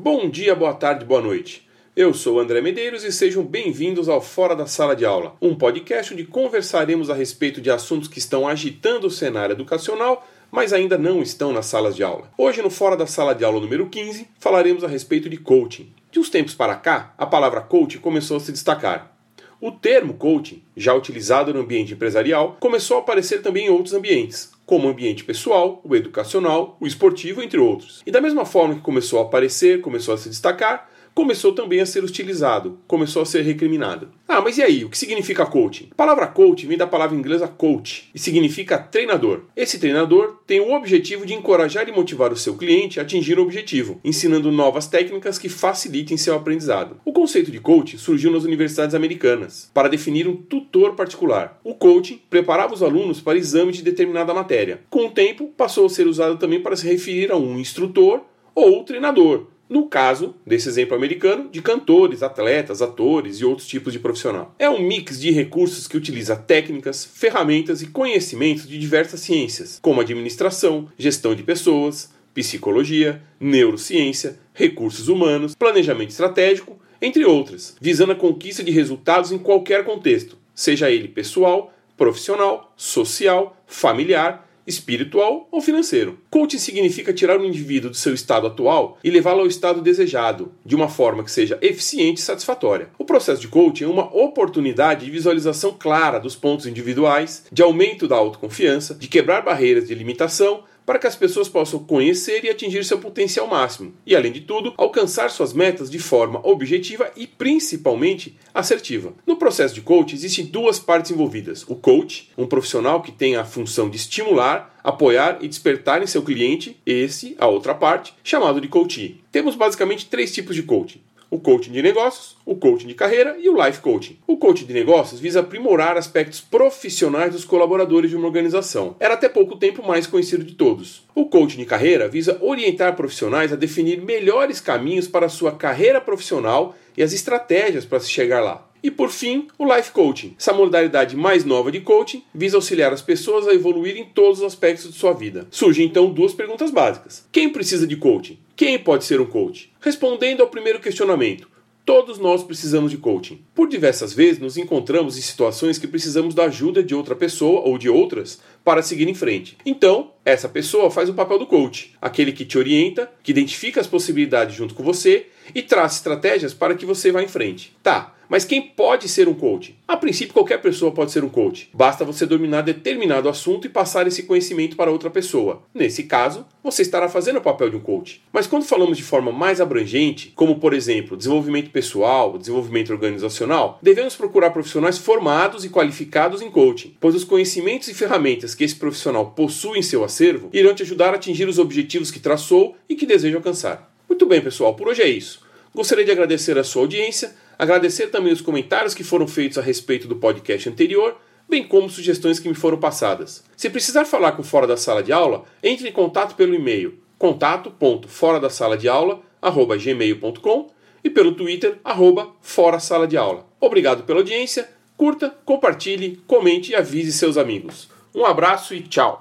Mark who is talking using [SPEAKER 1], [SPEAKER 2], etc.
[SPEAKER 1] Bom dia, boa tarde, boa noite. Eu sou André Medeiros e sejam bem-vindos ao Fora da Sala de Aula, um podcast onde conversaremos a respeito de assuntos que estão agitando o cenário educacional, mas ainda não estão nas salas de aula. Hoje, no Fora da Sala de Aula número 15, falaremos a respeito de coaching. De uns tempos para cá, a palavra coach começou a se destacar. O termo coaching, já utilizado no ambiente empresarial, começou a aparecer também em outros ambientes, como o ambiente pessoal, o educacional, o esportivo, entre outros. E da mesma forma que começou a aparecer, começou a se destacar, começou também a ser utilizado, começou a ser recriminado. Ah, mas e aí, o que significa coaching? A palavra coaching vem da palavra inglesa coach e significa treinador. Esse treinador tem o objetivo de encorajar e motivar o seu cliente a atingir o objetivo, ensinando novas técnicas que facilitem seu aprendizado. O conceito de coaching surgiu nas universidades americanas para definir um tutor particular. O coaching preparava os alunos para exame de determinada matéria. Com o tempo, passou a ser usado também para se referir a um instrutor ou treinador, no caso desse exemplo americano, de cantores, atletas, atores e outros tipos de profissional. É um mix de recursos que utiliza técnicas, ferramentas e conhecimentos de diversas ciências, como administração, gestão de pessoas, psicologia, neurociência, recursos humanos, planejamento estratégico, entre outras, visando a conquista de resultados em qualquer contexto, seja ele pessoal, profissional, social, familiar espiritual ou financeiro. Coaching significa tirar o indivíduo do seu estado atual e levá-lo ao estado desejado, de uma forma que seja eficiente e satisfatória. O processo de coaching é uma oportunidade de visualização clara dos pontos individuais, de aumento da autoconfiança, de quebrar barreiras de limitação, para que as pessoas possam conhecer e atingir seu potencial máximo e, além de tudo, alcançar suas metas de forma objetiva e principalmente assertiva. No processo de coach existem duas partes envolvidas: o coach, um profissional que tem a função de estimular, apoiar e despertar em seu cliente, esse, a outra parte, chamado de coachee. Temos basicamente três tipos de coaching o coaching de negócios, o coaching de carreira e o life coaching. O coaching de negócios visa aprimorar aspectos profissionais dos colaboradores de uma organização. Era até pouco tempo mais conhecido de todos. O coaching de carreira visa orientar profissionais a definir melhores caminhos para a sua carreira profissional e as estratégias para se chegar lá. E por fim, o Life Coaching. Essa modalidade mais nova de coaching visa auxiliar as pessoas a evoluir em todos os aspectos de sua vida. Surgem então duas perguntas básicas: quem precisa de coaching? Quem pode ser um coach? Respondendo ao primeiro questionamento, Todos nós precisamos de coaching. Por diversas vezes nos encontramos em situações que precisamos da ajuda de outra pessoa ou de outras para seguir em frente. Então, essa pessoa faz o papel do coach, aquele que te orienta, que identifica as possibilidades junto com você e traz estratégias para que você vá em frente. Tá, mas quem pode ser um coach? A princípio, qualquer pessoa pode ser um coach. Basta você dominar determinado assunto e passar esse conhecimento para outra pessoa. Nesse caso, você estará fazendo o papel de um coach. Mas quando falamos de forma mais abrangente, como por exemplo, desenvolvimento pessoal, desenvolvimento organizacional, devemos procurar profissionais formados e qualificados em coaching, pois os conhecimentos e ferramentas que esse profissional possui em seu acervo irão te ajudar a atingir os objetivos que traçou e que deseja alcançar. Muito bem, pessoal, por hoje é isso. Gostaria de agradecer a sua audiência, agradecer também os comentários que foram feitos a respeito do podcast anterior, bem como sugestões que me foram passadas. Se precisar falar com Fora da Sala de Aula, entre em contato pelo e-mail contato.fora da sala de aula gmail.com e pelo Twitter arroba fora sala de aula. Obrigado pela audiência, curta, compartilhe, comente e avise seus amigos. Um abraço e tchau!